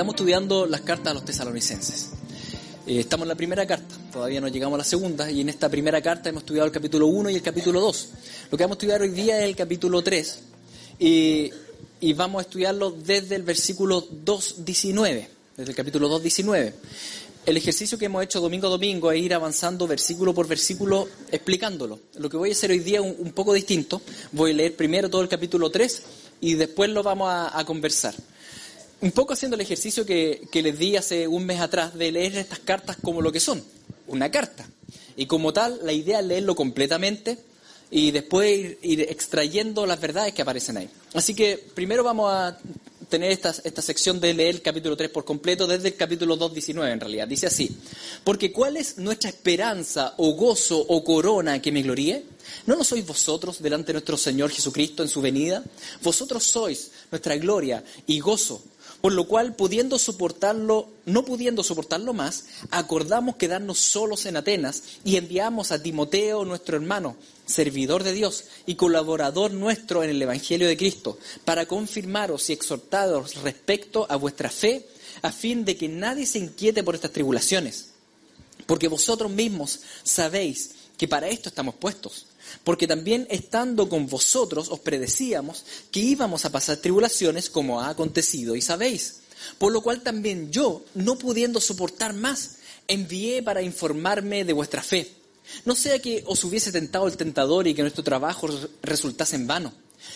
Estamos estudiando las cartas a los tesalonicenses. Eh, estamos en la primera carta, todavía no llegamos a la segunda, y en esta primera carta hemos estudiado el capítulo 1 y el capítulo 2. Lo que vamos a estudiar hoy día es el capítulo 3, y, y vamos a estudiarlo desde el versículo 2.19, desde el capítulo 2.19. El ejercicio que hemos hecho domingo a domingo es ir avanzando versículo por versículo explicándolo. Lo que voy a hacer hoy día es un, un poco distinto. Voy a leer primero todo el capítulo 3 y después lo vamos a, a conversar un poco haciendo el ejercicio que, que, les di hace un mes atrás de leer estas cartas como lo que son, una carta. Y como tal, la idea es leerlo completamente y después ir, extrayendo las verdades que aparecen ahí. Así que primero vamos a tener esta, esta sección de leer el capítulo 3 por completo desde el capítulo 2.19 en realidad. Dice así, porque ¿cuál es nuestra esperanza o gozo o corona que me gloríe? ¿No lo sois vosotros delante de nuestro Señor Jesucristo en su venida? Vosotros sois nuestra gloria y gozo. Por lo cual, pudiendo soportarlo, no pudiendo soportarlo más, acordamos quedarnos solos en Atenas y enviamos a Timoteo, nuestro hermano, servidor de Dios y colaborador nuestro en el Evangelio de Cristo, para confirmaros y exhortaros respecto a vuestra fe, a fin de que nadie se inquiete por estas tribulaciones. Porque vosotros mismos sabéis que para esto estamos puestos porque también estando con vosotros os predecíamos que íbamos a pasar tribulaciones como ha acontecido y sabéis. Por lo cual también yo, no pudiendo soportar más, envié para informarme de vuestra fe. No sea que os hubiese tentado el tentador y que nuestro trabajo resultase en vano.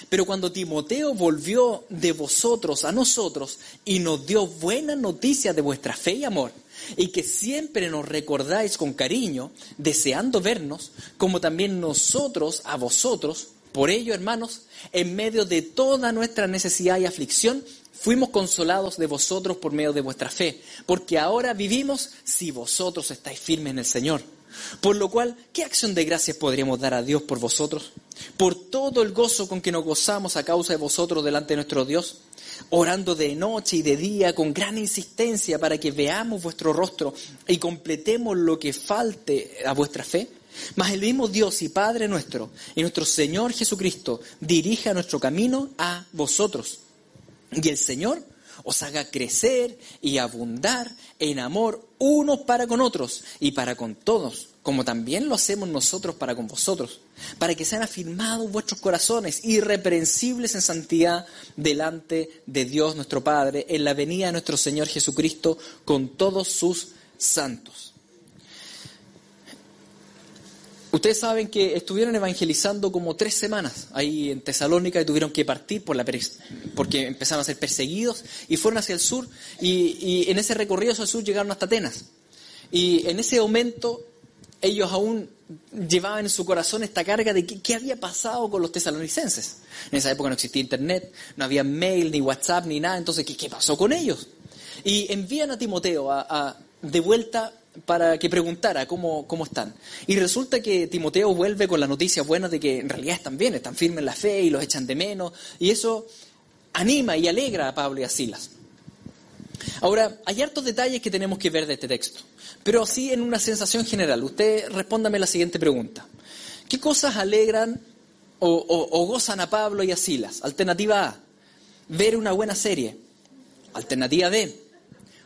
Pero cuando Timoteo volvió de vosotros a nosotros y nos dio buena noticia de vuestra fe y amor, y que siempre nos recordáis con cariño, deseando vernos, como también nosotros a vosotros, por ello, hermanos, en medio de toda nuestra necesidad y aflicción, fuimos consolados de vosotros por medio de vuestra fe, porque ahora vivimos si vosotros estáis firmes en el Señor. Por lo cual, ¿qué acción de gracias podríamos dar a Dios por vosotros? Por todo el gozo con que nos gozamos a causa de vosotros delante de nuestro Dios, orando de noche y de día con gran insistencia para que veamos vuestro rostro y completemos lo que falte a vuestra fe. Mas el mismo Dios y Padre nuestro y nuestro Señor Jesucristo dirija nuestro camino a vosotros. Y el Señor os haga crecer y abundar en amor unos para con otros y para con todos, como también lo hacemos nosotros para con vosotros, para que sean afirmados vuestros corazones irreprensibles en santidad delante de Dios nuestro Padre, en la venida de nuestro Señor Jesucristo con todos sus santos. Ustedes saben que estuvieron evangelizando como tres semanas ahí en Tesalónica y tuvieron que partir por la porque empezaron a ser perseguidos y fueron hacia el sur y, y, en ese recorrido hacia el sur llegaron hasta Atenas. Y en ese momento ellos aún llevaban en su corazón esta carga de qué, había pasado con los tesalonicenses. En esa época no existía internet, no había mail, ni WhatsApp, ni nada, entonces ¿qué, qué pasó con ellos? Y envían a Timoteo a, de vuelta para que preguntara cómo, cómo están. Y resulta que Timoteo vuelve con la noticia buena de que en realidad están bien, están firmes en la fe y los echan de menos. Y eso anima y alegra a Pablo y a Silas. Ahora, hay hartos detalles que tenemos que ver de este texto, pero así en una sensación general. Usted respóndame la siguiente pregunta. ¿Qué cosas alegran o, o, gozan a Pablo y a Silas? Alternativa A, ver una buena serie. Alternativa B,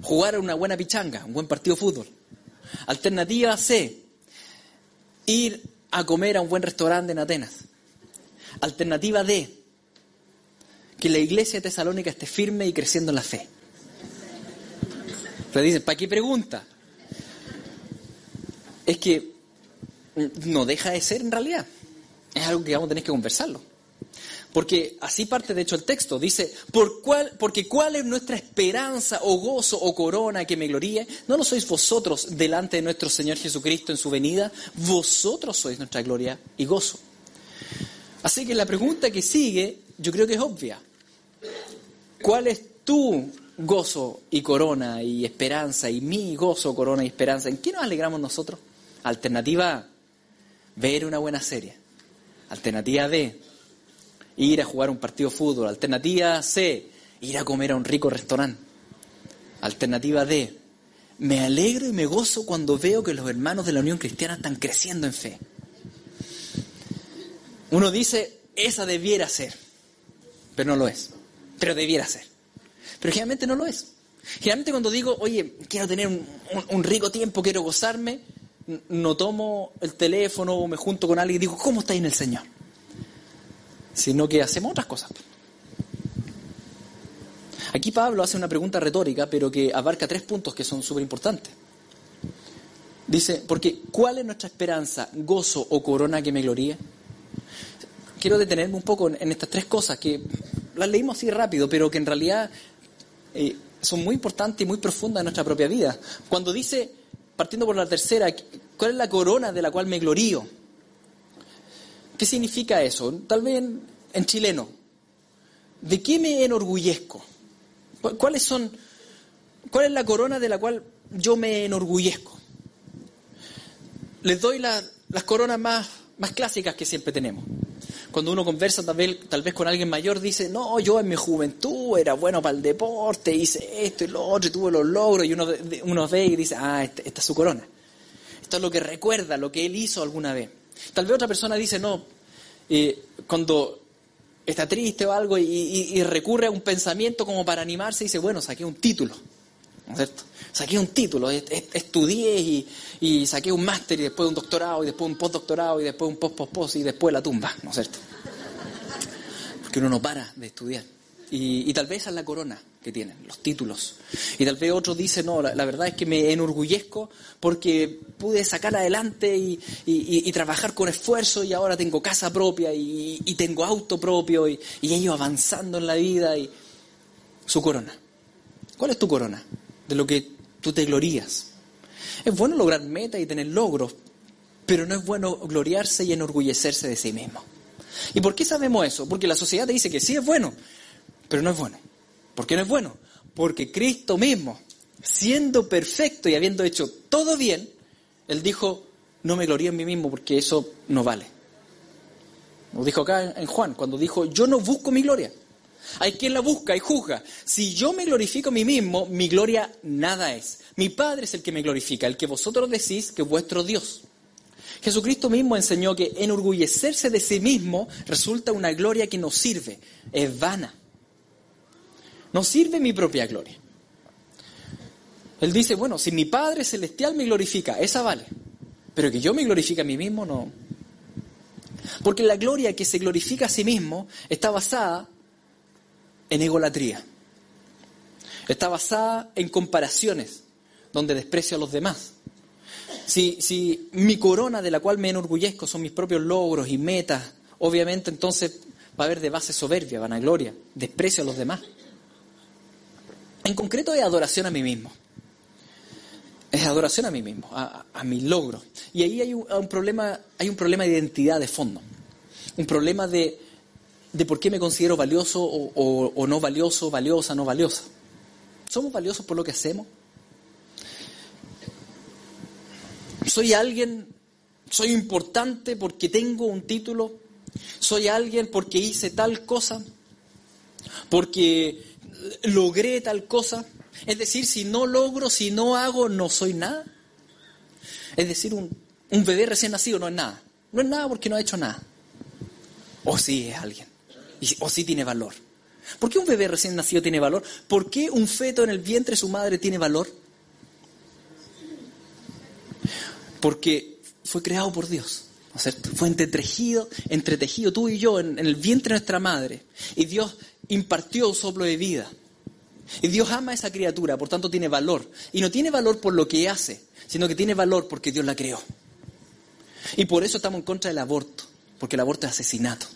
jugar una buena pichanga, un buen partido de fútbol. Alternativa C, ir a comer a un buen restaurante en Atenas. Alternativa D, que la iglesia de Tesalónica esté firme y creciendo en la fe. Pero dicen, ¿para qué pregunta? Es que no deja de ser en realidad. Es algo que vamos a tener que conversarlo. Porque así parte de hecho el texto. Dice, ¿por porque cuál es nuestra esperanza o gozo o corona que me gloríe. ¿No lo sois vosotros delante de nuestro Señor Jesucristo en su venida? Vosotros sois nuestra gloria y gozo. Así que la pregunta que sigue yo creo que es obvia. ¿Cuál es tu gozo y corona y esperanza y mi gozo, corona y esperanza? ¿En qué nos alegramos nosotros? Alternativa A, ver una buena serie. Alternativa B, ir a jugar un partido de fútbol. Alternativa C, ir a comer a un rico restaurante. Alternativa D, me alegro y me gozo cuando veo que los hermanos de la Unión Cristiana están creciendo en fe. Uno dice, esa debiera ser, pero no lo es. Pero debiera ser. Pero generalmente no lo es. Generalmente cuando digo, oye, quiero tener un, un rico tiempo, quiero gozarme, no tomo el teléfono o me junto con alguien y digo, ¿cómo estáis en el Señor? Sino que hacemos otras cosas. Aquí Pablo hace una pregunta retórica, pero que abarca tres puntos que son súper importantes. Dice, porque ¿cuál es nuestra esperanza, gozo o corona que me gloríe? Quiero detenerme un poco en estas tres cosas que las leímos así rápido, pero que en realidad eh, son muy importantes y muy profundas en nuestra propia vida. Cuando dice, partiendo por la tercera, ¿cuál es la corona de la cual me glorío? ¿Qué significa eso? Tal vez en, chileno. ¿De qué me enorgullezco? ¿Cuáles son, ¿Cuál es la corona de la cual yo me enorgullezco? Les doy las coronas más, más clásicas que siempre tenemos. Cuando uno conversa tal vez, tal vez con alguien mayor, dice, no, yo en mi juventud era bueno para el deporte, hice esto y lo otro, y tuve los logros, y uno, uno ve y dice, ah, esta, esta es su corona. Esto es lo que recuerda, lo que él hizo alguna vez. Tal vez otra persona dice, no, eh, cuando está triste o algo y, recurre a un pensamiento como para animarse y dice, bueno, saqué un título, ¿no es cierto? Saqué un título, estudié y, saqué un máster y después un doctorado y después un postdoctorado y después un post-post-post y después la tumba, ¿no es cierto? Porque uno no para de estudiar. Y, tal vez esa es la corona que tienen, los títulos. Y tal vez otro dice, no, la, verdad es que me enorgullezco porque pude sacar adelante y, trabajar con esfuerzo y ahora tengo casa propia y, tengo auto propio y, y ido avanzando en la vida y su corona. ¿Cuál es tu corona? De lo que tú te glorías. Es bueno lograr metas y tener logros, pero no es bueno gloriarse y enorgullecerse de sí mismo. ¿Y por qué sabemos eso? Porque la sociedad te dice que sí es bueno, pero no es bueno. ¿Por qué no es bueno? Porque Cristo mismo, siendo perfecto y habiendo hecho todo bien, Él dijo, no me glorío en mí mismo porque eso no vale. Lo dijo acá en Juan, cuando dijo, yo no busco mi gloria. Hay quien la busca y juzga. Si yo me glorifico a mí mismo, mi gloria nada es. Mi Padre es el que me glorifica, el que vosotros decís que es vuestro Dios. Jesucristo mismo enseñó que enorgullecerse de sí mismo resulta una gloria que no sirve, es vana. No sirve mi propia gloria. Él dice, bueno, si mi Padre Celestial me glorifica, esa vale. Pero que yo me glorifique a mí mismo, no. Porque la gloria que se glorifica a sí mismo está basada en egolatría. Está basada en comparaciones, donde desprecio a los demás. Si, si mi corona de la cual me enorgullezco son mis propios logros y metas, obviamente entonces va a haber de base soberbia, vanagloria, desprecio a los demás. En concreto es adoración a mí mismo. Es adoración a mí mismo, a, mi logro. Y ahí hay un, problema, hay un problema de identidad de fondo. Un problema de, de por qué me considero valioso o, o no valioso, valiosa, no valiosa. ¿Somos valiosos por lo que hacemos? ¿Soy alguien, soy importante porque tengo un título? ¿Soy alguien porque hice tal cosa? ¿Porque logré tal cosa. Es decir, si no logro, si no hago, no soy nada. Es decir, un, bebé recién nacido no es nada. No es nada porque no ha hecho nada. O sí es alguien. O sí tiene valor. ¿Por qué un bebé recién nacido tiene valor? ¿Por qué un feto en el vientre de su madre tiene valor? Porque fue creado por Dios. ¿no cierto? Fue entretejido, entretejido tú y yo en, en el vientre de nuestra madre. Y Dios impartió soplo de vida. Y Dios ama a esa criatura, por tanto tiene valor. Y no tiene valor por lo que hace, sino que tiene valor porque Dios la creó. Y por eso estamos en contra del aborto, porque el aborto es asesinato.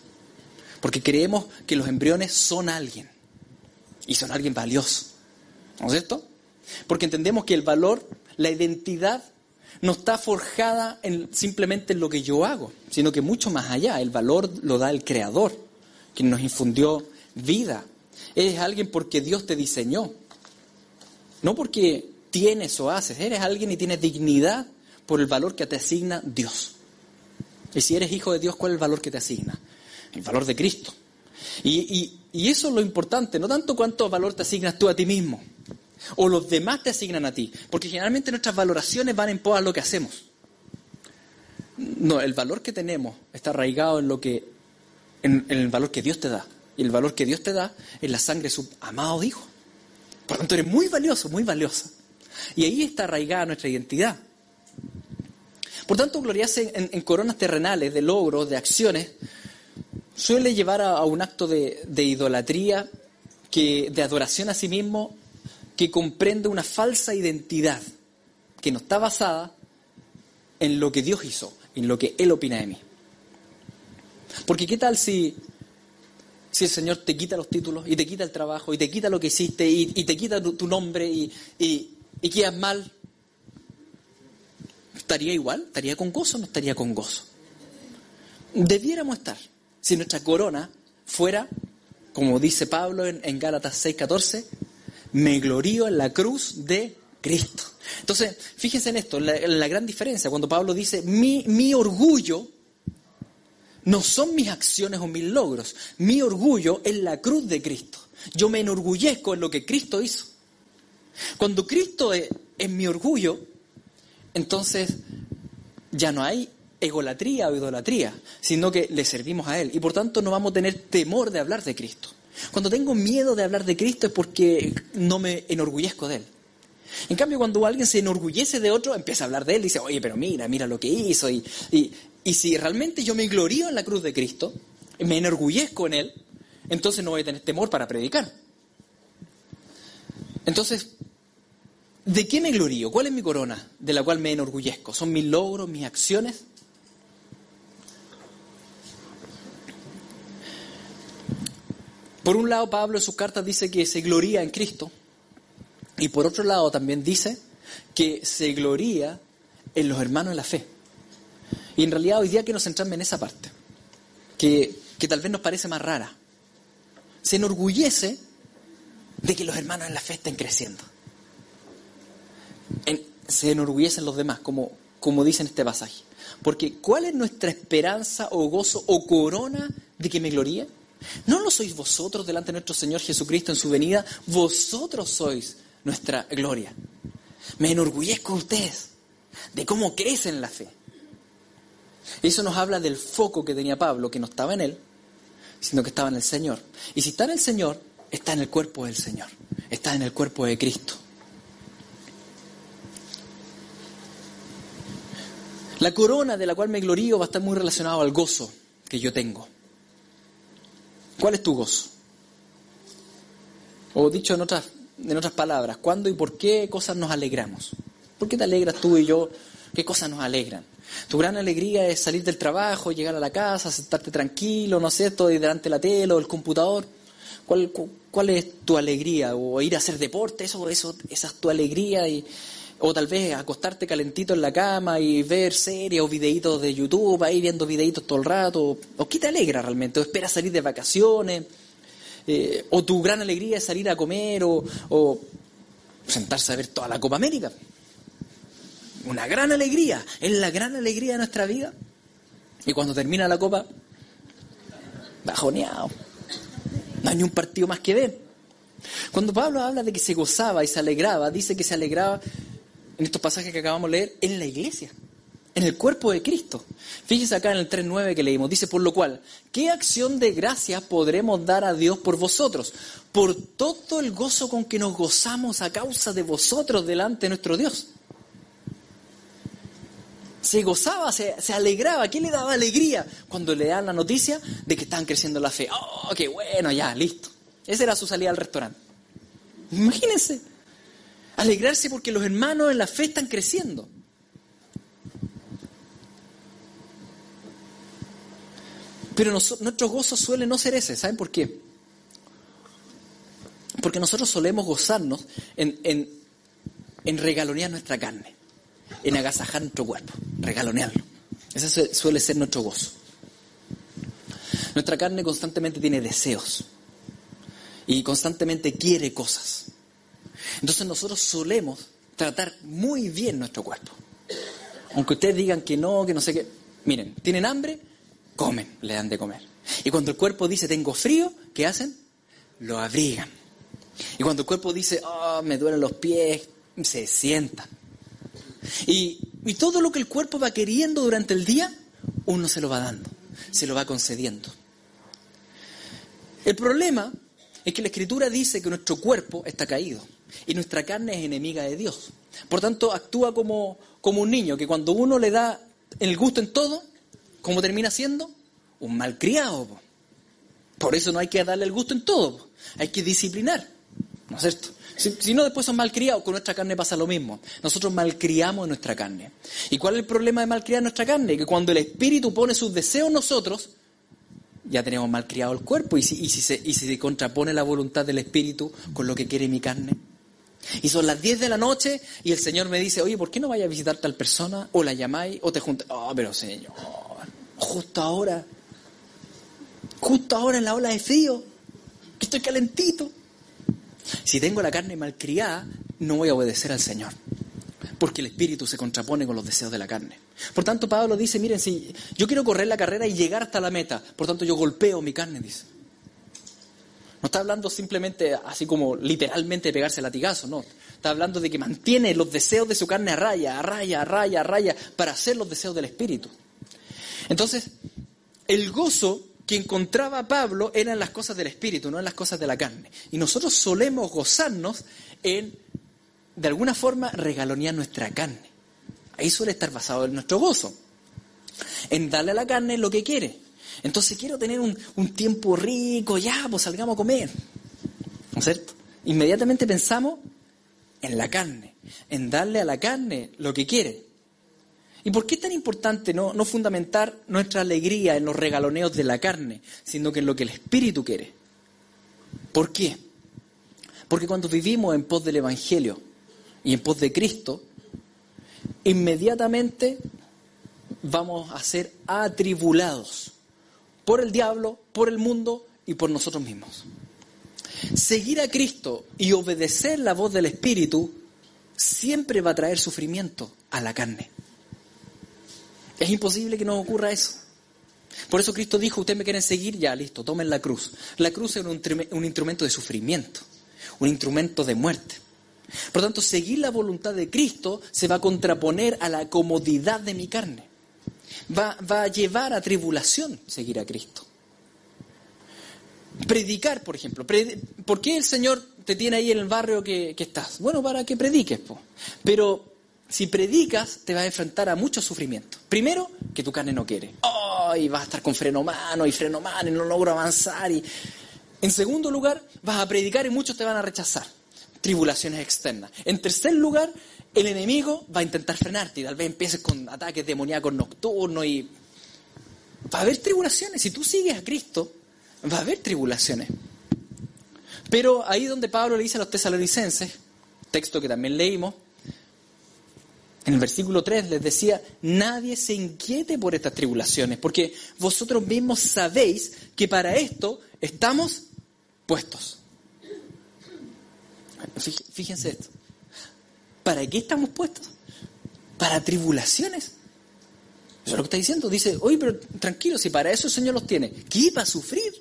Porque creemos que los embriones son alguien. Y son alguien valioso. ¿No es cierto? Porque entendemos que el valor, la identidad, no está forjada en, simplemente en lo que yo hago, sino que mucho más allá. El valor lo da el Creador, quien nos infundió vida. Eres alguien porque Dios te diseñó. No porque tienes o haces. Eres alguien y tienes dignidad por el valor que te asigna Dios. Y si eres hijo de Dios, ¿cuál es el valor que te asigna? El valor de Cristo. Y, eso es lo importante, no tanto cuánto valor te asignas tú a ti mismo, o los demás te asignan a ti, porque generalmente nuestras valoraciones van en pos a lo que hacemos. No, el valor que tenemos está arraigado en lo que, en el valor que Dios te da. El valor que Dios te da es la sangre de su amado Hijo. Por tanto, eres muy valioso, muy valiosa. Y ahí está arraigada nuestra identidad. Por tanto, gloriarse en, coronas terrenales, de logros, de acciones, suele llevar a, un acto de, de, idolatría, que, de adoración a sí mismo, que comprende una falsa identidad, que no está basada en lo que Dios hizo, en lo que Él opina de mí. Porque ¿qué tal si, si el Señor te quita los títulos y te quita el trabajo y te quita lo que hiciste y, te quita tu, nombre y, y, y quedas mal? ¿Estaría igual? ¿Estaría con gozo o no estaría con gozo? Debiéramos estar si nuestra corona fuera, como dice Pablo en, en Gálatas 6:14, me glorío en la cruz de Cristo. Entonces, fíjense en esto, la, la gran diferencia, cuando Pablo dice, mi, mi orgullo no son mis acciones o mis logros, mi orgullo es la cruz de Cristo. Yo me enorgullezco en lo que Cristo hizo. Cuando Cristo es, mi orgullo, entonces ya no hay egolatría o idolatría, sino que le servimos a Él. Y por tanto no vamos a tener temor de hablar de Cristo. Cuando tengo miedo de hablar de Cristo es porque no me enorgullezco de Él. En cambio, cuando alguien se enorgullece de otro, empieza a hablar de Él dice, oye, pero mira, mira lo que hizo. Y, y, si realmente yo me glorío en la cruz de Cristo, me enorgullezco en Él, entonces no voy a tener temor para predicar. Entonces, ¿de qué me glorío? ¿Cuál es mi corona de la cual me enorgullezco? ¿Son mis logros, mis acciones? Por un lado, Pablo en sus cartas dice que se gloría en Cristo, y por otro lado también dice que se gloría en los hermanos en la fe. Y en realidad hoy día quiero centrarme en esa parte, que, que tal vez nos parece más rara. Se enorgullece de que los hermanos en la fe estén creciendo. se enorgullecen los demás, como, como dice en este pasaje. Porque ¿cuál es nuestra esperanza o gozo o corona de que me gloríe? ¿No lo sois vosotros delante de nuestro Señor Jesucristo en su venida? Vosotros sois nuestra gloria. Me enorgullezco de ustedes, de cómo crecen la fe. Eso nos habla del foco que tenía Pablo, que no estaba en él, sino que estaba en el Señor. Y si está en el Señor, está en el cuerpo del Señor, está en el cuerpo de Cristo. La corona de la cual me glorío va a estar muy relacionado al gozo que yo tengo. ¿Cuál es tu gozo? O dicho en otras, en otras palabras, ¿cuándo y por qué cosas nos alegramos? ¿Por qué te alegras tú y yo? ¿Qué cosas nos alegran? Tu gran alegría es salir del trabajo, llegar a la casa, sentarte tranquilo, no sé, todo delante de la tele o el computador. ¿Cuál, cuál es tu alegría? ¿O ir a hacer deporte? Eso, eso, esa es tu alegría. Y, o tal vez acostarte calentito en la cama y ver series o videitos de YouTube, ahí viendo videitos todo el rato. ¿O qué te alegra realmente? ¿O esperas salir de vacaciones? Eh, ¿O tu gran alegría es salir a comer o, o sentarse a ver toda la Copa América? Una gran alegría, es la gran alegría de nuestra vida. Y cuando termina la Copa, bajoneado. No hay un partido más que ver. Cuando Pablo habla de que se gozaba y se alegraba, dice que se alegraba en estos pasajes que acabamos de leer, en la iglesia, en el cuerpo de Cristo. Fíjese acá en el 3.9 que leímos, dice, por lo cual, ¿qué acción de gracia podremos dar a Dios por vosotros? Por todo el gozo con que nos gozamos a causa de vosotros delante de nuestro Dios. Se gozaba, se, alegraba. ¿Qué le daba alegría? Cuando le dan la noticia de que estaban creciendo la fe. ¡Oh, qué bueno! Ya, listo. Esa era su salida al restaurante. Imagínense. Alegrarse porque los hermanos en la fe están creciendo. Pero nuestro gozo suele no ser ese. ¿Saben por qué? Porque nosotros solemos gozarnos en, en, en regalonear nuestra carne, en agasajar nuestro cuerpo, regalonearlo. Ese suele ser nuestro gozo. Nuestra carne constantemente tiene deseos y constantemente quiere cosas. Entonces nosotros solemos tratar muy bien nuestro cuerpo. Aunque ustedes digan que no, que no sé qué. Miren, ¿tienen hambre? Comen, le dan de comer. Y cuando el cuerpo dice tengo frío, ¿qué hacen? Lo abrigan. Y cuando el cuerpo dice, oh, me duelen los pies, se sientan. Y, y todo lo que el cuerpo va queriendo durante el día, uno se lo va dando, se lo va concediendo. El problema es que la Escritura dice que nuestro cuerpo está caído y nuestra carne es enemiga de Dios. Por tanto, actúa como, como un niño que cuando uno le da el gusto en todo, ¿cómo termina siendo? Un malcriado. Por eso no hay que darle el gusto en todo, hay que disciplinar. ¿No es cierto? Si, no, después son malcriados, con nuestra carne pasa lo mismo. Nosotros malcriamos nuestra carne. ¿Y cuál es el problema de malcriar nuestra carne? Que cuando el Espíritu pone sus deseos en nosotros, ya tenemos malcriado el cuerpo. ¿Y si, se, y si se contrapone la voluntad del Espíritu con lo que quiere mi carne? Y son las 10 de la noche y el Señor me dice, oye, ¿por qué no vayas a visitar tal persona? O la llamáis o te juntas. Oh, pero Señor, justo ahora, justo ahora en la ola de frío, que estoy calentito. Si tengo la carne malcriada, no voy a obedecer al Señor, porque el espíritu se contrapone con los deseos de la carne. Por tanto, Pablo dice, miren, si yo quiero correr la carrera y llegar hasta la meta, por tanto yo golpeo mi carne, dice. No está hablando simplemente así como literalmente de pegarse latigazo, no. Está hablando de que mantiene los deseos de su carne a raya, a raya, a raya, a raya, para hacer los deseos del espíritu. Entonces, el gozo que encontraba Pablo eran las cosas del espíritu, no en las cosas de la carne. Y nosotros solemos gozarnos en, de alguna forma, regalonear nuestra carne. Ahí suele estar basado en nuestro gozo. En darle a la carne lo que quiere. Entonces quiero tener un, un tiempo rico, ya, pues salgamos a comer. ¿No es cierto? Inmediatamente pensamos en la carne, en darle a la carne lo que quiere. ¿Y por qué es tan importante no, fundamentar nuestra alegría en los regaloneos de la carne, sino que en lo que el Espíritu quiere? ¿Por qué? Porque cuando vivimos en pos del Evangelio y en pos de Cristo, inmediatamente vamos a ser atribulados por el diablo, por el mundo y por nosotros mismos. Seguir a Cristo y obedecer la voz del Espíritu siempre va a traer sufrimiento a la carne. Es imposible que no ocurra eso. Por eso Cristo dijo, ustedes me quieren seguir, ya listo, tomen la cruz. La cruz es un, instrumento de sufrimiento, un instrumento de muerte. Por lo tanto, seguir la voluntad de Cristo se va a contraponer a la comodidad de mi carne. Va, va, a llevar a tribulación seguir a Cristo. Predicar, por ejemplo. ¿Por qué el Señor te tiene ahí en el barrio que, estás? Bueno, para que prediques. Pero si predicas, te vas a enfrentar a mucho sufrimiento. Primero, que tu carne no quiere. Oh, y vas a estar con freno mano y freno mano y no logro avanzar. Y... En segundo lugar, vas a predicar y muchos te van a rechazar. Tribulaciones externas. En tercer lugar, el enemigo va a intentar frenarte y tal vez empieces con ataques demoníacos nocturnos y va a haber tribulaciones. Si tú sigues a Cristo, va a haber tribulaciones. Pero ahí donde Pablo le dice a los tesalonicenses, texto que también leímos, en el versículo 3 les decía, nadie se inquiete por estas tribulaciones, porque vosotros mismos sabéis que para esto estamos puestos. Fíjense esto. ¿Para qué estamos puestos? Para tribulaciones. Eso es lo que está diciendo. Dice, oye, pero tranquilo, si para eso el Señor los tiene, ¿qué iba a sufrir?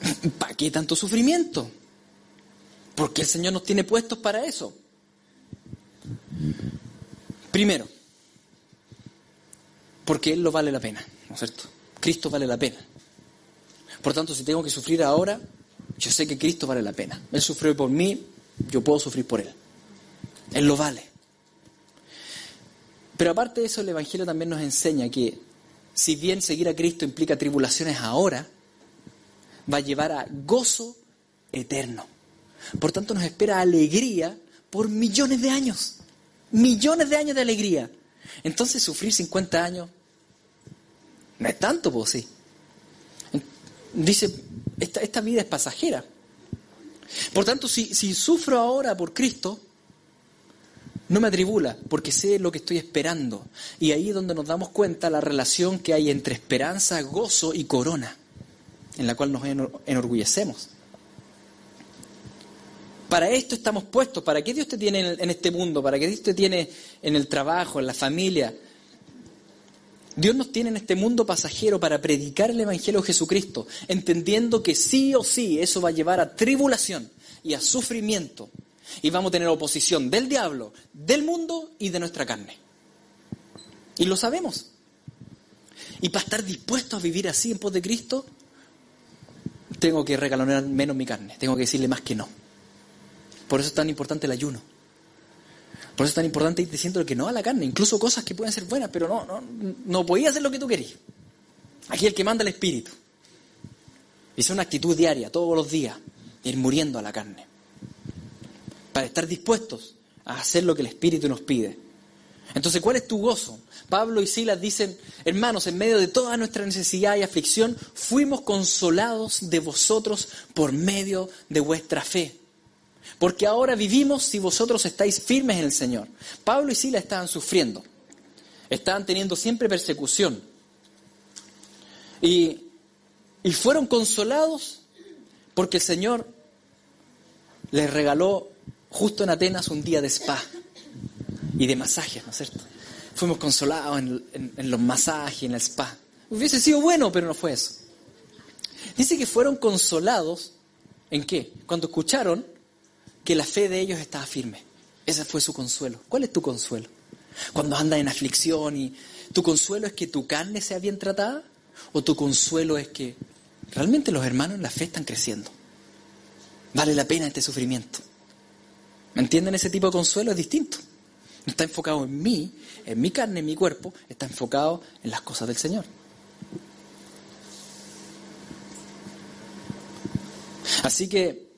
¿Para qué tanto sufrimiento? Porque el Señor nos tiene puestos para eso. Primero, porque Él lo vale la pena, ¿no es cierto? Cristo vale la pena. Por tanto, si tengo que sufrir ahora, yo sé que Cristo vale la pena. Él sufrió por mí, yo puedo sufrir por Él. Él lo vale. Pero aparte de eso, el Evangelio también nos enseña que si bien seguir a Cristo implica tribulaciones ahora, va a llevar a gozo eterno. Por tanto, nos espera alegría por millones de años. Millones de años de alegría. Entonces, sufrir 50 años no es tanto, pues sí. Dice, esta, vida es pasajera. Por tanto, si, si sufro ahora por Cristo, no me atribula, porque sé lo que estoy esperando. Y ahí es donde nos damos cuenta la relación que hay entre esperanza, gozo y corona, en la cual nos enorgullecemos. Para esto estamos puestos. ¿Para qué Dios te tiene en este mundo? ¿Para qué Dios te tiene en el trabajo, en la familia? Dios nos tiene en este mundo pasajero para predicar el Evangelio de Jesucristo, entendiendo que sí o sí eso va a llevar a tribulación y a sufrimiento. Y vamos a tener oposición del diablo, del mundo y de nuestra carne. Y lo sabemos. Y para estar dispuestos a vivir así en pos de Cristo, tengo que regalonar menos mi carne, tengo que decirle más que no. Por eso es tan importante el ayuno. Por eso es tan importante ir diciendo que no a la carne, incluso cosas que pueden ser buenas, pero no, no, no podía hacer lo que tú querías. Aquí el que manda el espíritu. Es una actitud diaria, todos los días, ir muriendo a la carne. Para estar dispuestos a hacer lo que el espíritu nos pide. Entonces, ¿cuál es tu gozo? Pablo y Silas dicen, hermanos, en medio de toda nuestra necesidad y aflicción, fuimos consolados de vosotros por medio de vuestra fe. Porque ahora vivimos si vosotros estáis firmes en el Señor. Pablo y Silas estaban sufriendo, estaban teniendo siempre persecución. Y, y fueron consolados porque el Señor les regaló justo en Atenas un día de spa y de masajes, ¿no es cierto? Fuimos consolados en, los masajes, en el spa. Hubiese sido bueno, pero no fue eso. Dice que fueron consolados en qué? Cuando escucharon que la fe de ellos estaba firme. Ese fue su consuelo. ¿Cuál es tu consuelo? Cuando andas en aflicción y tu consuelo es que tu carne sea bien tratada o tu consuelo es que realmente los hermanos en la fe están creciendo. Vale la pena este sufrimiento. ¿Me entienden? Ese tipo de consuelo es distinto. No está enfocado en mí, en mi carne, en mi cuerpo, está enfocado en las cosas del Señor. Así que,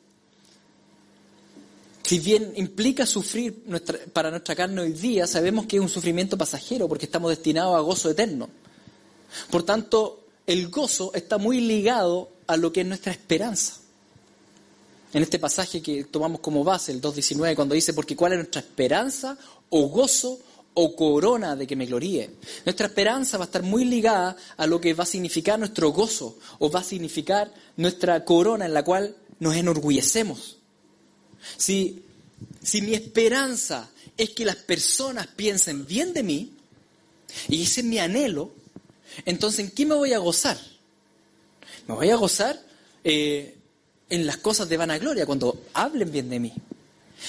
si bien implica sufrir para nuestra carne hoy día, sabemos que es un sufrimiento pasajero porque estamos destinados a gozo eterno. Por tanto, el gozo está muy ligado a lo que es nuestra esperanza en este pasaje que tomamos como base, el 2.19, cuando dice, porque cuál es nuestra esperanza o gozo o corona de que me gloríe. Nuestra esperanza va a estar muy ligada a lo que va a significar nuestro gozo o va a significar nuestra corona en la cual nos enorgullecemos. Si, si mi esperanza es que las personas piensen bien de mí, y ese es mi anhelo, entonces ¿en qué me voy a gozar? Me voy a gozar eh, en las cosas de vanagloria, cuando hablen bien de mí.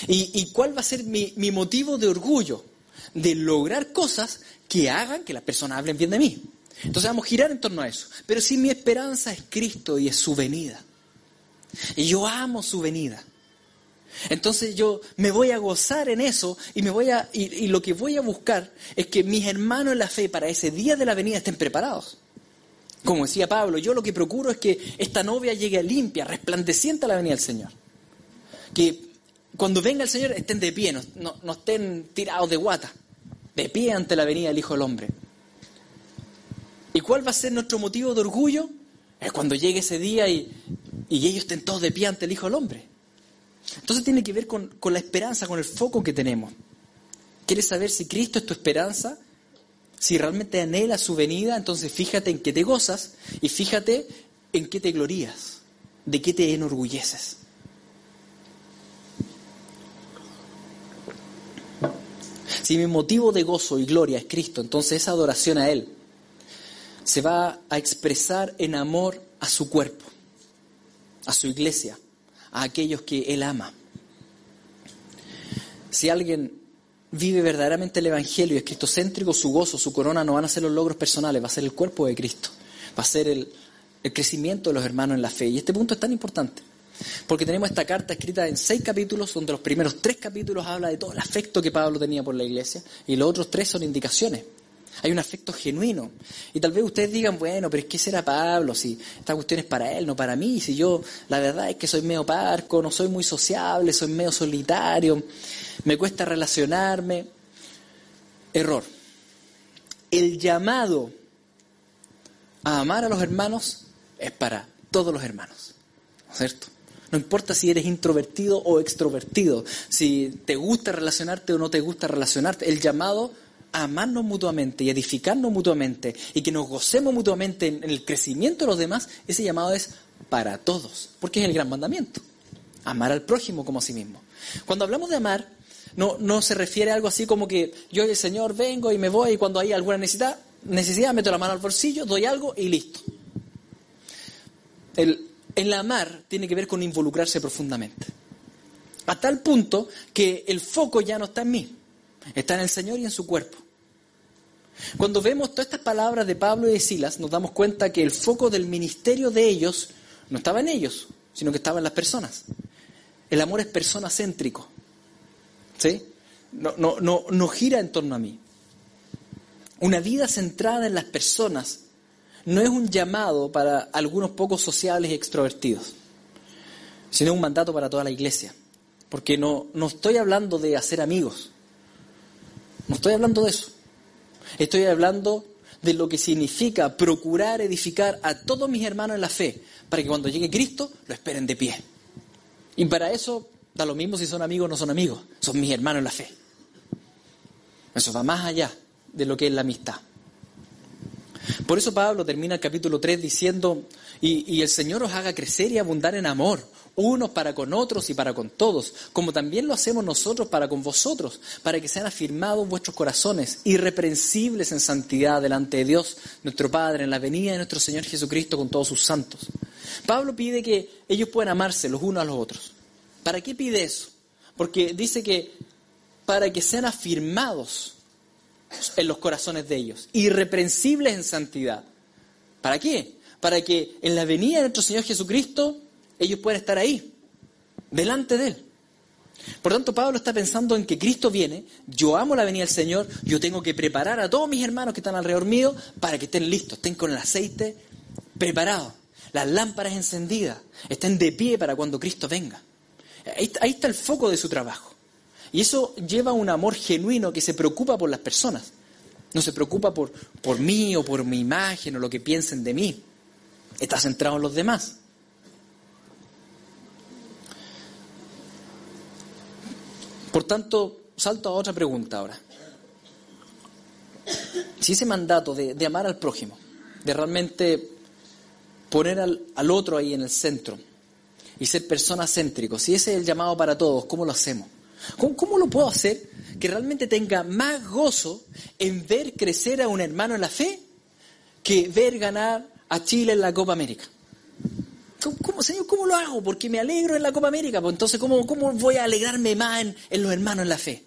¿Y, cuál va a ser mi, mi, motivo de orgullo? De lograr cosas que hagan que las personas hablen bien de mí. Entonces vamos a girar en torno a eso. Pero si mi esperanza es Cristo y es su venida, y yo amo su venida, entonces yo me voy a gozar en eso y me voy a y, y, lo que voy a buscar es que mis hermanos en la fe para ese día de la venida estén preparados. Como decía Pablo, yo lo que procuro es que esta novia llegue limpia, resplandeciente a la venida del Señor. Que cuando venga el Señor estén de pie, no, estén tirados de guata, de pie ante la venida del Hijo del Hombre. ¿Y cuál va a ser nuestro motivo de orgullo? Es cuando llegue ese día y, ellos estén todos de pie ante el Hijo del Hombre. Entonces tiene que ver con, con la esperanza, con el foco que tenemos. ¿Quieres saber si Cristo es tu esperanza? Si realmente anhelas su venida, entonces fíjate en qué te gozas y fíjate en qué te glorías, de qué te enorgulleces. Si mi motivo de gozo y gloria es Cristo, entonces esa adoración a Él se va a expresar en amor a su cuerpo, a su iglesia, a aquellos que Él ama. Si alguien vive verdaderamente el Evangelio y es cristocéntrico, su gozo, su corona no van a ser los logros personales, va a ser el cuerpo de Cristo, va a ser el, crecimiento de los hermanos en la fe. Y este punto es tan importante, porque tenemos esta carta escrita en seis capítulos, donde los primeros tres capítulos habla de todo el afecto que Pablo tenía por la iglesia, y los otros tres son indicaciones. Hay un afecto genuino. Y tal vez ustedes digan, bueno, pero es que será Pablo, si esta cuestión es para él, no para mí, si yo la verdad es que soy medio parco, no soy muy sociable, soy medio solitario me cuesta relacionarme. Error. El llamado a amar a los hermanos es para todos los hermanos, ¿cierto? No importa si eres introvertido o extrovertido, si te gusta relacionarte o no te gusta relacionarte, el llamado amarnos mutuamente y edificarnos mutuamente y que nos gocemos mutuamente en el crecimiento de los demás, ese llamado es para todos, porque es el gran mandamiento, amar al prójimo como a sí mismo. Cuando hablamos de amar, no, no se refiere a algo así como que yo y el Señor vengo y me voy y cuando hay alguna necesidad, necesidad meto la mano al bolsillo, doy algo y listo. El, el amar tiene que ver con involucrarse profundamente. A tal punto que el foco ya no está en mí, está en el Señor y en su cuerpo. Cuando vemos todas estas palabras de Pablo y de Silas, nos damos cuenta que el foco del ministerio de ellos no estaba en ellos, sino que estaba en las personas. El amor es persona céntrico. ¿Sí? No, no, no, no gira en torno a mí. Una vida centrada en las personas no es un llamado para algunos pocos sociables y extrovertidos, sino un mandato para toda la iglesia. Porque no, no estoy hablando de hacer amigos, no estoy hablando de eso. Estoy hablando de lo que significa procurar edificar a todos mis hermanos en la fe, para que cuando llegue Cristo lo esperen de pie. Y para eso da lo mismo si son amigos o no son amigos, son mis hermanos en la fe. Eso va más allá de lo que es la amistad. Por eso Pablo termina el capítulo 3 diciendo, y, el Señor os haga crecer y abundar en amor, unos para con otros y para con todos, como también lo hacemos nosotros para con vosotros, para que sean afirmados vuestros corazones, irreprensibles en santidad delante de Dios, nuestro Padre, en la venida de nuestro Señor Jesucristo con todos sus santos. Pablo pide que ellos puedan amarse los unos a los otros. ¿Para qué pide eso? Porque dice que para que sean afirmados en los corazones de ellos, irreprensibles en santidad. ¿Para qué? Para que en la venida de nuestro Señor Jesucristo ellos puedan estar ahí, delante de Él. Por tanto, Pablo está pensando en que Cristo viene, yo amo la venida del Señor, yo tengo que preparar a todos mis hermanos que están alrededor mío para que estén listos, estén con el aceite preparado, las lámparas encendidas, estén de pie para cuando Cristo venga. ahí está el foco de su trabajo. Y eso lleva a un amor genuino que se preocupa por las personas. No se preocupa por, por mí o por mi imagen o lo que piensen de mí. Está centrado en los demás. Por tanto, salto a otra pregunta ahora. Si ese mandato de, amar al prójimo, de realmente poner al, al, otro ahí en el centro y ser persona céntrico, si ese es el llamado para todos, ¿cómo lo hacemos? ¿Cómo, lo puedo hacer que realmente tenga más gozo en ver crecer a un hermano en la fe que ver ganar a Chile en la Copa América? ¿Cómo, señor, cómo lo hago? Porque me alegro en la Copa América. Pues entonces, ¿cómo, cómo voy a alegrarme más en, los hermanos en la fe?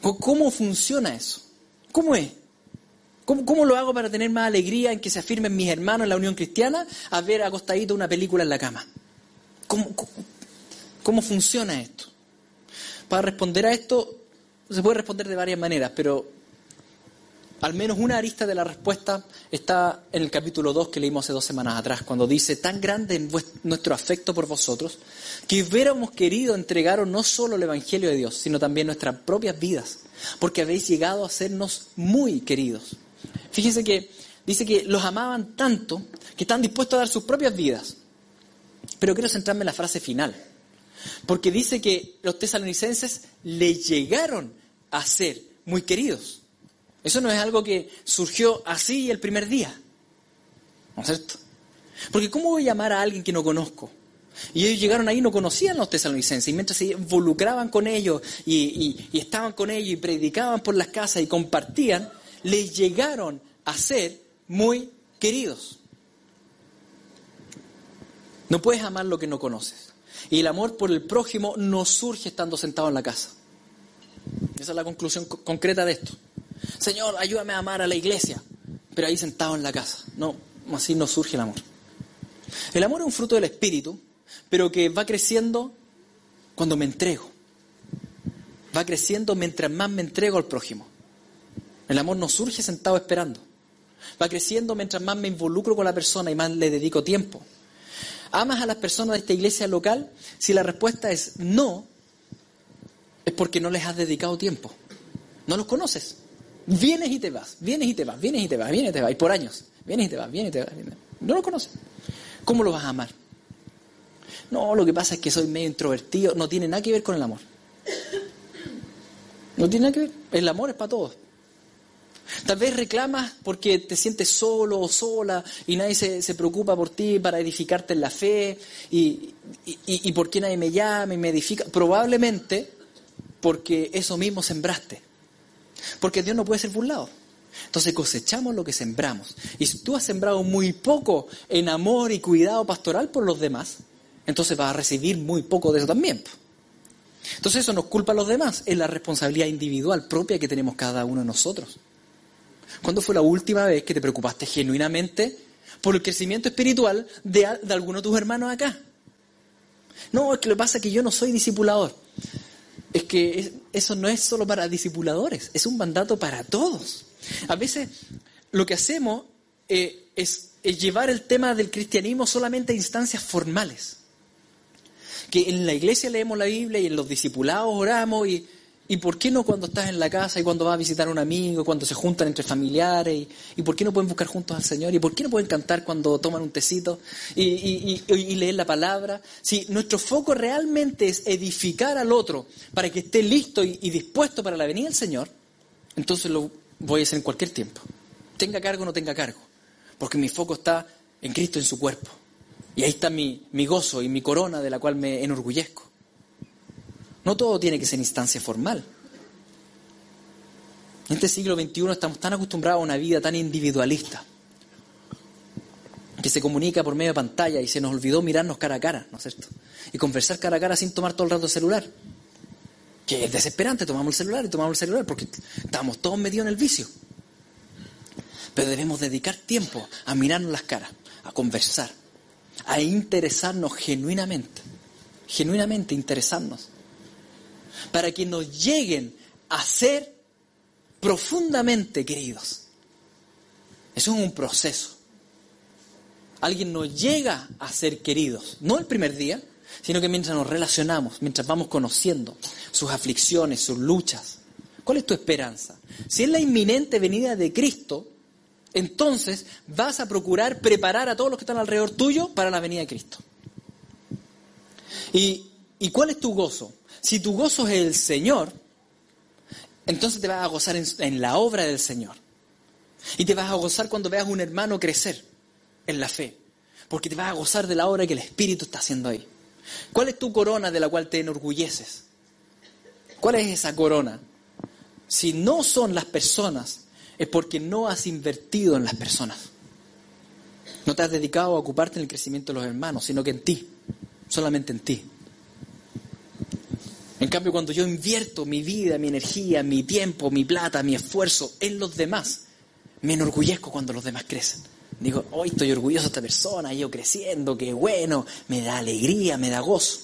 ¿Cómo funciona eso? ¿Cómo es? ¿Cómo, ¿Cómo, lo hago para tener más alegría en que se afirmen mis hermanos en la Unión Cristiana a ver acostadito una película en la cama? ¿Cómo, ¿Cómo funciona esto? Para responder a esto se puede responder de varias maneras, pero al menos una arista de la respuesta está en el capítulo 2 que leímos hace dos semanas atrás, cuando dice, tan grande es nuestro afecto por vosotros, que hubiéramos querido entregaros no solo el Evangelio de Dios, sino también nuestras propias vidas, porque habéis llegado a sernos muy queridos. Fíjense que dice que los amaban tanto que están dispuestos a dar sus propias vidas. Pero quiero centrarme en la frase final. Porque dice que los tesalonicenses le llegaron a ser muy queridos. Eso no es algo que surgió así el primer día. ¿No es cierto? Porque ¿cómo voy a llamar a alguien que no conozco? Y ellos llegaron ahí y no conocían a los tesalonicenses. Y mientras se involucraban con ellos y, y estaban con ellos y predicaban por las casas y compartían, les llegaron a ser muy queridos. No puedes amar lo que no conoces. Y el amor por el prójimo no surge estando sentado en la casa. Esa es la conclusión concreta de esto. Señor, ayúdame a amar a la iglesia, pero ahí sentado en la casa. No, así no surge el amor. El amor es un fruto del Espíritu, pero que va creciendo cuando me entrego. Va creciendo mientras más me entrego al prójimo. El amor no surge sentado esperando. Va creciendo mientras más me involucro con la persona y más le dedico tiempo. ¿Amas a las personas de esta iglesia local? Si la respuesta es no, es porque no les has dedicado tiempo. No los conoces. Vienes y te vas, vienes y te vas, vienes y te vas, vienes y te vas, y por años. Vienes y te vas, vienes y te vas. No los conoces. ¿Cómo lo vas a amar? No, lo que pasa es que soy medio introvertido. No tiene nada que ver con el amor. No tiene nada que ver. El amor es para todos. Tal vez reclamas porque te sientes solo o sola y nadie se, preocupa por ti para edificarte en la fe y, y, por qué nadie me llama y me edifica. Probablemente porque eso mismo sembraste. Porque Dios no puede ser burlado. Entonces cosechamos lo que sembramos. Y si tú has sembrado muy poco en amor y cuidado pastoral por los demás, entonces vas a recibir muy poco de eso también. Entonces eso nos culpa a los demás. Es la responsabilidad individual propia que tenemos cada uno de nosotros. ¿Cuándo fue la última vez que te preocupaste genuinamente por el crecimiento espiritual de, de alguno de tus hermanos acá. No, es que lo que pasa es que yo no soy discipulador. Es que eso no es solo para discipuladores, es un mandato para todos. A veces lo que hacemos eh, es, es llevar el tema del cristianismo solamente a instancias formales. Que en la iglesia leemos la Biblia y en los discipulados oramos y, ¿Y por qué no cuando estás en la casa y cuando vas a visitar a un amigo, cuando se juntan entre familiares? ¿Y, por qué no pueden buscar juntos al Señor? ¿Y por qué no pueden cantar cuando toman un tecito y, leer la palabra? Si nuestro foco realmente es edificar al otro para que esté listo y, dispuesto para la venida del Señor, entonces lo voy a hacer en cualquier tiempo. Tenga cargo o no tenga cargo. Porque mi foco está en Cristo, en su cuerpo. Y ahí está mi, mi gozo y mi corona de la cual me enorgullezco. No todo tiene que ser instancia formal. En este siglo XXI estamos tan acostumbrados a una vida tan individualista, que se comunica por medio de pantalla y se nos olvidó mirarnos cara a cara, ¿no es cierto? Y conversar cara a cara sin tomar todo el rato el celular. Que es desesperante, tomamos el celular y tomamos el celular porque estamos todos metidos en el vicio. Pero debemos dedicar tiempo a mirarnos las caras, a conversar, a interesarnos genuinamente, genuinamente interesarnos para que nos lleguen a ser profundamente queridos. Eso es un proceso. Alguien nos llega a ser queridos, no el primer día, sino que mientras nos relacionamos, mientras vamos conociendo sus aflicciones, sus luchas. ¿Cuál es tu esperanza? Si es la inminente venida de Cristo, entonces vas a procurar preparar a todos los que están alrededor tuyo para la venida de Cristo. ¿Y, ¿y cuál es tu gozo? Si tu gozo es el Señor, entonces te vas a gozar en, la obra del Señor. Y te vas a gozar cuando veas a un hermano crecer en la fe. Porque te vas a gozar de la obra que el Espíritu está haciendo ahí. ¿Cuál es tu corona de la cual te enorgulleces? ¿Cuál es esa corona? Si no son las personas, es porque no has invertido en las personas. No te has dedicado a ocuparte en el crecimiento de los hermanos, sino que en ti, solamente en ti. En cambio, cuando yo invierto mi vida, mi energía, mi tiempo, mi plata, mi esfuerzo en los demás, me enorgullezco cuando los demás crecen. Digo, hoy estoy orgulloso de esta persona, yo creciendo, qué bueno, me da alegría, me da gozo.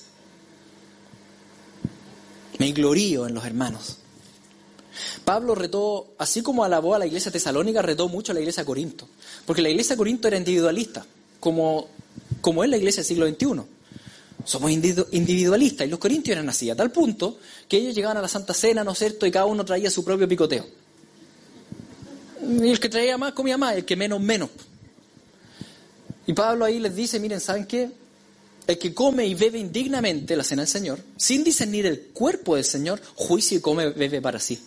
Me glorío en los hermanos. Pablo retó, así como alabó a la iglesia tesalónica, retó mucho a la iglesia de Corinto. Porque la iglesia de Corinto era individualista, como, como es la iglesia del siglo XXI. Somos individualistas y los corintios eran así, a tal punto que ellos llegaban a la Santa Cena, ¿no es cierto?, y cada uno traía su propio picoteo. Y el que traía más comía más, el que menos, menos. Y Pablo ahí les dice, miren, ¿saben qué? El que come y bebe indignamente la cena del Señor, sin discernir el cuerpo del Señor, juicio y come y bebe para sí.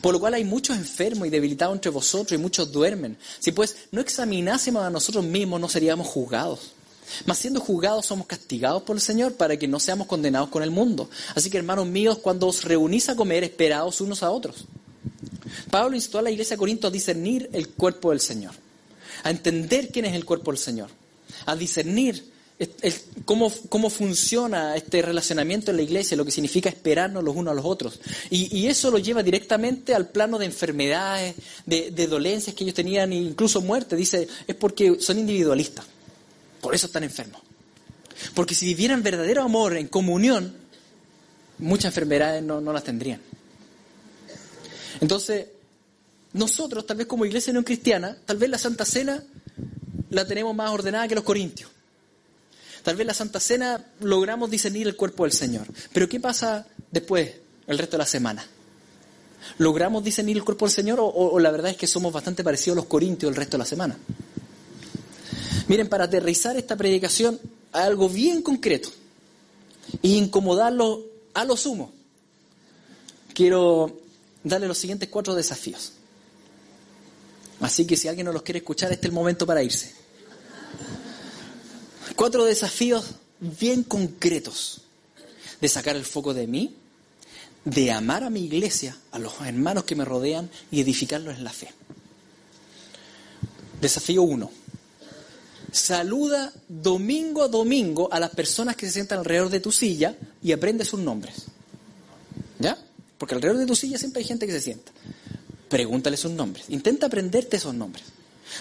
Por lo cual hay muchos enfermos y debilitados entre vosotros y muchos duermen. Si pues no examinásemos a nosotros mismos, no seríamos juzgados. Mas siendo juzgados somos castigados por el Señor para que no seamos condenados con el mundo. Así que hermanos míos, cuando os reunís a comer, esperaos unos a otros. Pablo instó a la iglesia de Corinto a discernir el cuerpo del Señor, a entender quién es el cuerpo del Señor, a discernir cómo, cómo, funciona este relacionamiento en la iglesia, lo que significa esperarnos los unos a los otros. Y, eso lo lleva directamente al plano de enfermedades, de, de dolencias que ellos tenían, incluso muerte. Dice, es porque son individualistas. Por eso están enfermos. Porque si vivieran verdadero amor en comunión, muchas enfermedades no, las tendrían. Entonces, nosotros, tal vez como iglesia no cristiana, tal vez la Santa Cena la tenemos más ordenada que los corintios. Tal vez la Santa Cena logramos discernir el cuerpo del Señor. Pero ¿qué pasa después, el resto de la semana? ¿Logramos discernir el cuerpo del Señor o, o la verdad es que somos bastante parecidos a los corintios el resto de la semana? Miren, para aterrizar esta predicación hay algo bien concreto y incomodarlo a lo sumo. Quiero darle los siguientes cuatro desafíos. Así que si alguien no los quiere escuchar, este es el momento para irse. Cuatro desafíos bien concretos de sacar el foco de mí, de amar a mi iglesia, a los hermanos que me rodean y edificarlos en la fe. Desafío uno Saluda domingo a domingo a las personas que se sientan alrededor de tu silla y aprende sus nombres. ¿Ya? Porque alrededor de tu silla siempre hay gente que se sienta. Pregúntale sus nombres. Intenta aprenderte esos nombres.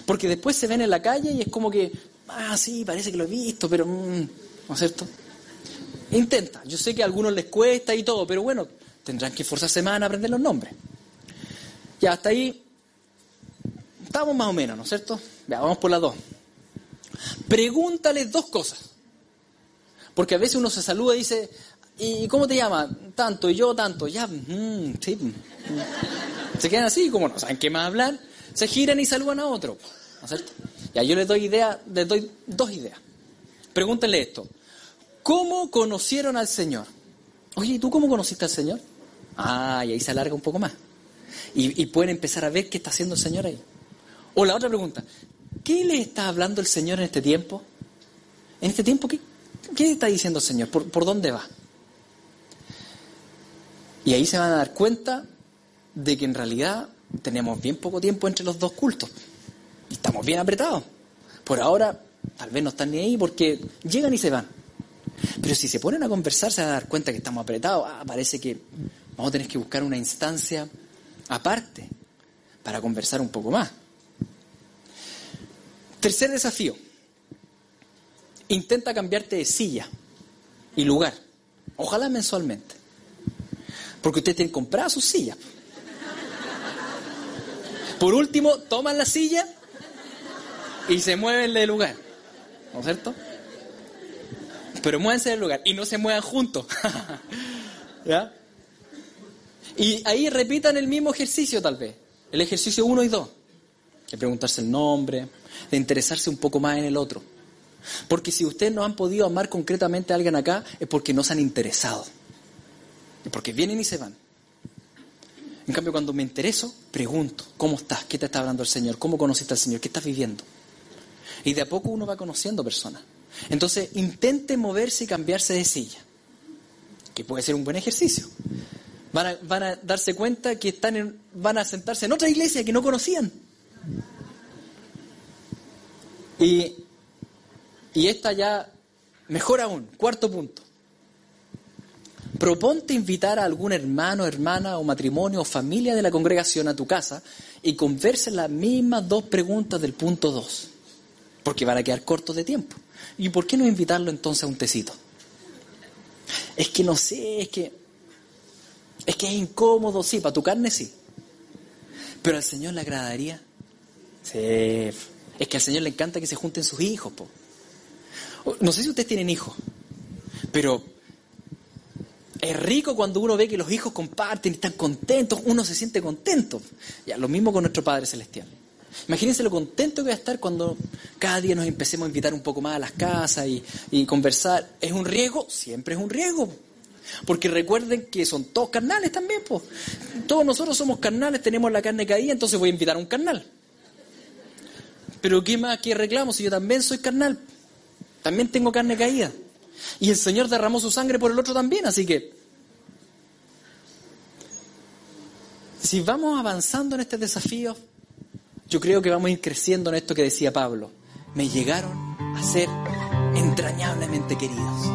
Porque después se ven en la calle y es como que, ah, sí, parece que lo he visto, pero, mm, ¿no es cierto? Intenta. Yo sé que a algunos les cuesta y todo, pero bueno, tendrán que esforzarse más en aprender los nombres. Ya, hasta ahí estamos más o menos, ¿no es cierto? Ya, vamos por las dos. Pregúntales dos cosas. Porque a veces uno se saluda y dice, ¿y cómo te llamas? Tanto, y yo tanto. Ya, mm, sí. Se quedan así, como no saben qué más hablar, se giran y saludan a otro. ¿No es cierto? Ya, yo les doy idea, les doy dos ideas. Pregúntenle esto. ¿Cómo conocieron al Señor? Oye, ¿y tú cómo conociste al Señor? Ah, y ahí se alarga un poco más. Y, pueden empezar a ver qué está haciendo el Señor ahí. O la otra pregunta, ¿qué le está hablando el Señor en este tiempo? En este tiempo, ¿qué, qué está diciendo el Señor? ¿Por, ¿Por dónde va? Y ahí se van a dar cuenta de que en realidad tenemos bien poco tiempo entre los dos cultos. Estamos bien apretados. Por ahora, tal vez no están ni ahí porque llegan y se van. Pero si se ponen a conversar, se van a dar cuenta que estamos apretados. Ah, parece que vamos a tener que buscar una instancia aparte para conversar un poco más. Tercer desafío. Intenta cambiarte de silla y lugar. Ojalá mensualmente. Porque ustedes tienen comprada sus sillas. Por último, toman la silla y se mueven de lugar. ¿No es cierto? Pero muévense del lugar y no se muevan juntos. ¿Ya? Y ahí repitan el mismo ejercicio tal vez, el ejercicio 1 y 2, de preguntarse el nombre, de interesarse un poco más en el otro. Porque si ustedes no han podido amar concretamente a alguien acá, es porque no se han interesado. Es porque vienen y se van. En cambio, cuando me intereso, pregunto, ¿cómo estás? ¿Qué te está hablando el Señor? ¿Cómo conociste al Señor? ¿Qué estás viviendo? Y de a poco uno va conociendo personas. Entonces, intente moverse y cambiarse de silla, que puede ser un buen ejercicio. Van a, darse cuenta que están van a sentarse en otra iglesia que no conocían. Y, y esta ya, mejor aún, cuarto punto. Proponte invitar a algún hermano, hermana o matrimonio o familia de la congregación a tu casa y conversen las mismas dos preguntas del punto dos, porque van a quedar cortos de tiempo. ¿Y por qué no invitarlo entonces a un tecito? Es que no sé, es que es que es incómodo, sí, para tu carne sí. Pero al Señor le agradaría. Sí. Es que al Señor le encanta que se junten sus hijos, po. No sé si ustedes tienen hijos, pero es rico cuando uno ve que los hijos comparten y están contentos, uno se siente contento. Ya, lo mismo con nuestro Padre Celestial. Imagínense lo contento que va a estar cuando cada día nos empecemos a invitar un poco más a las casas y, conversar. ¿Es un riesgo? Siempre es un riesgo. Porque recuerden que son todos carnales también, pues. Todos nosotros somos carnales, tenemos la carne caída, entonces voy a invitar a un carnal. Pero ¿qué más que reclamo si yo también soy carnal? También tengo carne caída. Y el Señor derramó su sangre por el otro también, así que si vamos avanzando en este desafío, yo creo que vamos a ir creciendo en esto que decía Pablo. Me llegaron a ser entrañablemente queridos.